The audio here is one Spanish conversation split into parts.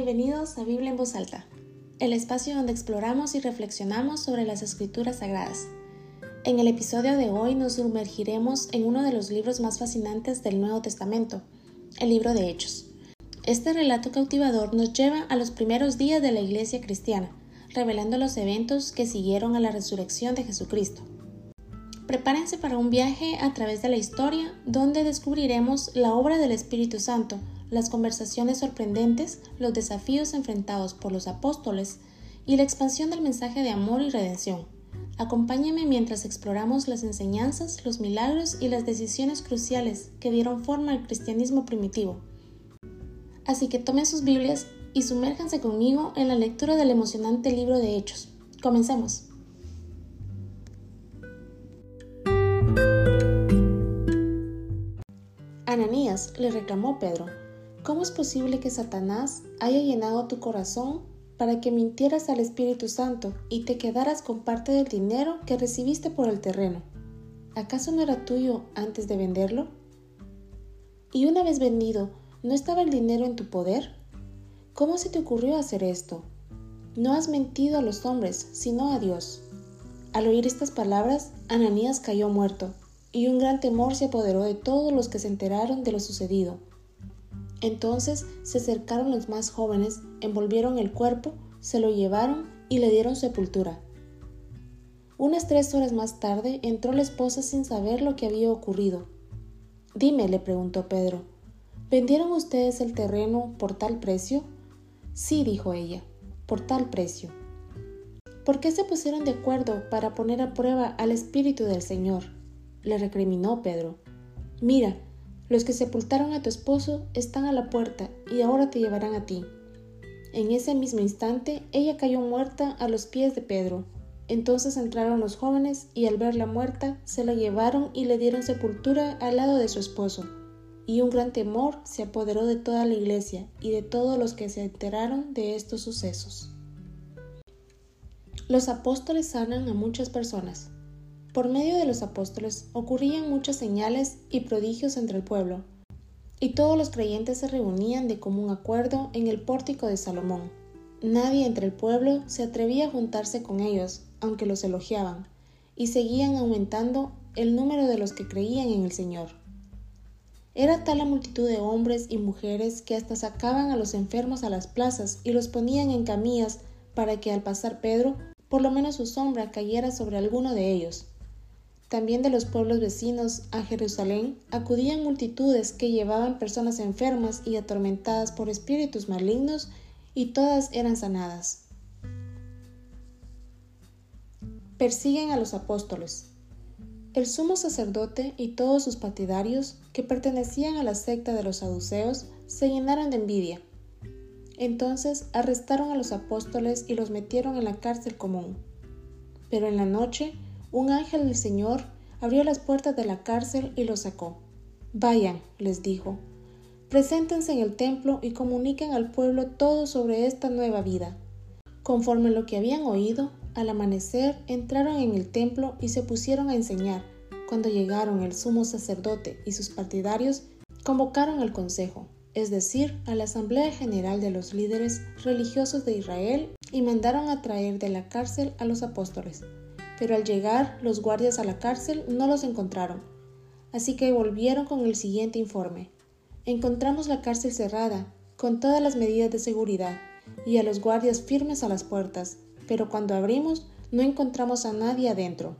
Bienvenidos a Biblia en voz alta, el espacio donde exploramos y reflexionamos sobre las escrituras sagradas. En el episodio de hoy nos sumergiremos en uno de los libros más fascinantes del Nuevo Testamento, el libro de Hechos. Este relato cautivador nos lleva a los primeros días de la iglesia cristiana, revelando los eventos que siguieron a la resurrección de Jesucristo. Prepárense para un viaje a través de la historia donde descubriremos la obra del Espíritu Santo, las conversaciones sorprendentes, los desafíos enfrentados por los apóstoles y la expansión del mensaje de amor y redención. Acompáñenme mientras exploramos las enseñanzas, los milagros y las decisiones cruciales que dieron forma al cristianismo primitivo. Así que tomen sus Biblias y sumérjanse conmigo en la lectura del emocionante libro de Hechos. Comencemos. Ananías le reclamó Pedro, ¿Cómo es posible que Satanás haya llenado tu corazón para que mintieras al Espíritu Santo y te quedaras con parte del dinero que recibiste por el terreno? ¿Acaso no era tuyo antes de venderlo? Y una vez vendido, ¿no estaba el dinero en tu poder? ¿Cómo se te ocurrió hacer esto? No has mentido a los hombres, sino a Dios. Al oír estas palabras, Ananías cayó muerto, y un gran temor se apoderó de todos los que se enteraron de lo sucedido. Entonces se acercaron los más jóvenes, envolvieron el cuerpo, se lo llevaron y le dieron sepultura. Unas tres horas más tarde entró la esposa sin saber lo que había ocurrido. Dime, le preguntó Pedro, ¿vendieron ustedes el terreno por tal precio? Sí, dijo ella, por tal precio. ¿Por qué se pusieron de acuerdo para poner a prueba al Espíritu del Señor? le recriminó Pedro. Mira, los que sepultaron a tu esposo están a la puerta y ahora te llevarán a ti. En ese mismo instante ella cayó muerta a los pies de Pedro. Entonces entraron los jóvenes y al verla muerta se la llevaron y le dieron sepultura al lado de su esposo. Y un gran temor se apoderó de toda la iglesia y de todos los que se enteraron de estos sucesos. Los apóstoles sanan a muchas personas. Por medio de los apóstoles ocurrían muchas señales y prodigios entre el pueblo, y todos los creyentes se reunían de común acuerdo en el pórtico de Salomón. Nadie entre el pueblo se atrevía a juntarse con ellos, aunque los elogiaban, y seguían aumentando el número de los que creían en el Señor. Era tal la multitud de hombres y mujeres que hasta sacaban a los enfermos a las plazas y los ponían en camillas para que al pasar Pedro, por lo menos su sombra cayera sobre alguno de ellos. También de los pueblos vecinos a Jerusalén acudían multitudes que llevaban personas enfermas y atormentadas por espíritus malignos, y todas eran sanadas. Persiguen a los apóstoles. El sumo sacerdote y todos sus partidarios, que pertenecían a la secta de los saduceos, se llenaron de envidia. Entonces arrestaron a los apóstoles y los metieron en la cárcel común. Pero en la noche, un ángel del Señor abrió las puertas de la cárcel y los sacó. Vayan, les dijo, preséntense en el templo y comuniquen al pueblo todo sobre esta nueva vida. Conforme lo que habían oído, al amanecer entraron en el templo y se pusieron a enseñar. Cuando llegaron el sumo sacerdote y sus partidarios, convocaron al consejo, es decir, a la Asamblea General de los líderes religiosos de Israel, y mandaron a traer de la cárcel a los apóstoles pero al llegar los guardias a la cárcel no los encontraron. Así que volvieron con el siguiente informe. Encontramos la cárcel cerrada, con todas las medidas de seguridad, y a los guardias firmes a las puertas, pero cuando abrimos no encontramos a nadie adentro.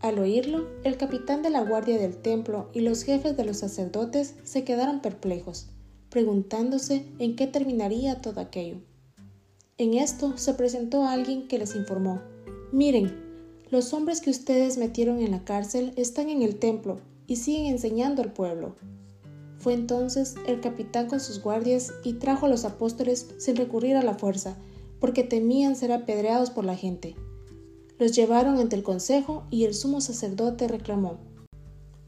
Al oírlo, el capitán de la guardia del templo y los jefes de los sacerdotes se quedaron perplejos, preguntándose en qué terminaría todo aquello. En esto se presentó alguien que les informó, miren, los hombres que ustedes metieron en la cárcel están en el templo y siguen enseñando al pueblo. Fue entonces el capitán con sus guardias y trajo a los apóstoles sin recurrir a la fuerza, porque temían ser apedreados por la gente. Los llevaron ante el consejo y el sumo sacerdote reclamó,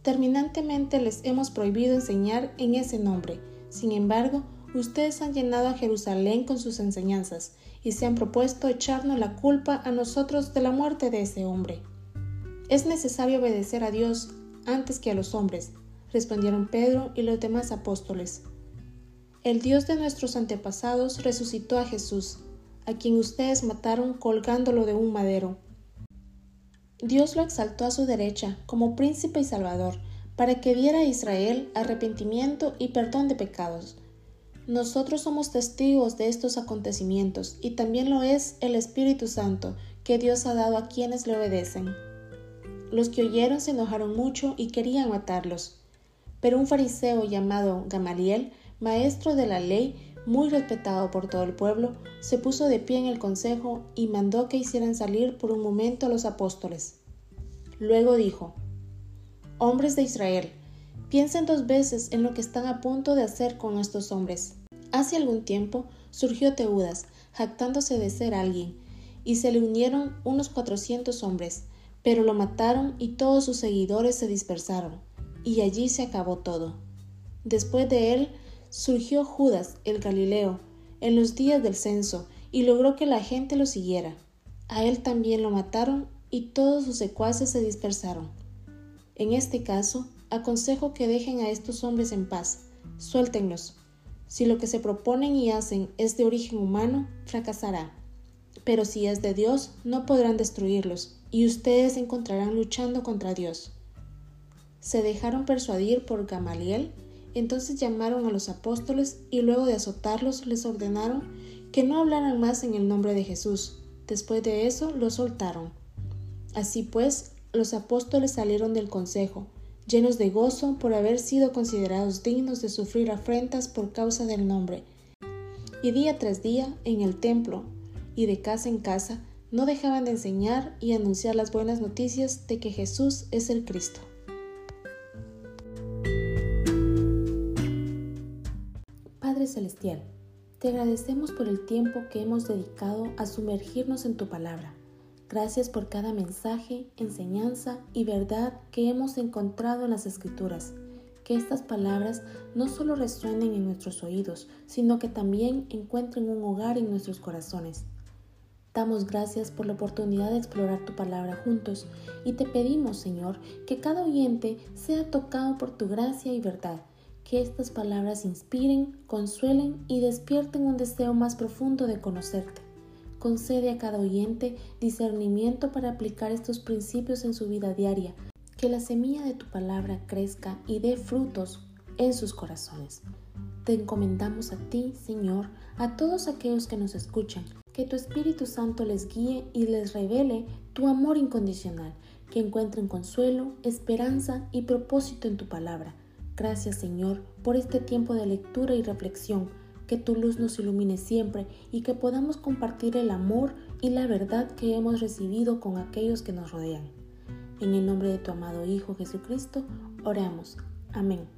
Terminantemente les hemos prohibido enseñar en ese nombre. Sin embargo, ustedes han llenado a Jerusalén con sus enseñanzas y se han propuesto echarnos la culpa a nosotros de la muerte de ese hombre. Es necesario obedecer a Dios antes que a los hombres, respondieron Pedro y los demás apóstoles. El Dios de nuestros antepasados resucitó a Jesús, a quien ustedes mataron colgándolo de un madero. Dios lo exaltó a su derecha como príncipe y salvador, para que diera a Israel arrepentimiento y perdón de pecados. Nosotros somos testigos de estos acontecimientos y también lo es el Espíritu Santo que Dios ha dado a quienes le obedecen. Los que oyeron se enojaron mucho y querían matarlos. Pero un fariseo llamado Gamaliel, maestro de la ley, muy respetado por todo el pueblo, se puso de pie en el consejo y mandó que hicieran salir por un momento a los apóstoles. Luego dijo, Hombres de Israel, piensen dos veces en lo que están a punto de hacer con estos hombres. Hace algún tiempo surgió Teudas, jactándose de ser alguien, y se le unieron unos cuatrocientos hombres, pero lo mataron y todos sus seguidores se dispersaron, y allí se acabó todo. Después de él surgió Judas el Galileo en los días del censo y logró que la gente lo siguiera. A él también lo mataron y todos sus secuaces se dispersaron. En este caso, aconsejo que dejen a estos hombres en paz, suéltenlos. Si lo que se proponen y hacen es de origen humano, fracasará. Pero si es de Dios, no podrán destruirlos, y ustedes se encontrarán luchando contra Dios. Se dejaron persuadir por Gamaliel, entonces llamaron a los apóstoles y luego de azotarlos les ordenaron que no hablaran más en el nombre de Jesús. Después de eso los soltaron. Así pues, los apóstoles salieron del consejo, llenos de gozo por haber sido considerados dignos de sufrir afrentas por causa del nombre. Y día tras día, en el templo y de casa en casa, no dejaban de enseñar y anunciar las buenas noticias de que Jesús es el Cristo. Padre Celestial, te agradecemos por el tiempo que hemos dedicado a sumergirnos en tu palabra. Gracias por cada mensaje, enseñanza y verdad que hemos encontrado en las Escrituras. Que estas palabras no solo resuenen en nuestros oídos, sino que también encuentren un hogar en nuestros corazones. Damos gracias por la oportunidad de explorar tu palabra juntos y te pedimos, Señor, que cada oyente sea tocado por tu gracia y verdad, que estas palabras inspiren, consuelen y despierten un deseo más profundo de conocerte. Concede a cada oyente discernimiento para aplicar estos principios en su vida diaria, que la semilla de tu palabra crezca y dé frutos en sus corazones. Te encomendamos a ti, Señor, a todos aquellos que nos escuchan, que tu Espíritu Santo les guíe y les revele tu amor incondicional, que encuentren consuelo, esperanza y propósito en tu palabra. Gracias Señor por este tiempo de lectura y reflexión, que tu luz nos ilumine siempre y que podamos compartir el amor y la verdad que hemos recibido con aquellos que nos rodean. En el nombre de tu amado Hijo Jesucristo, oramos. Amén.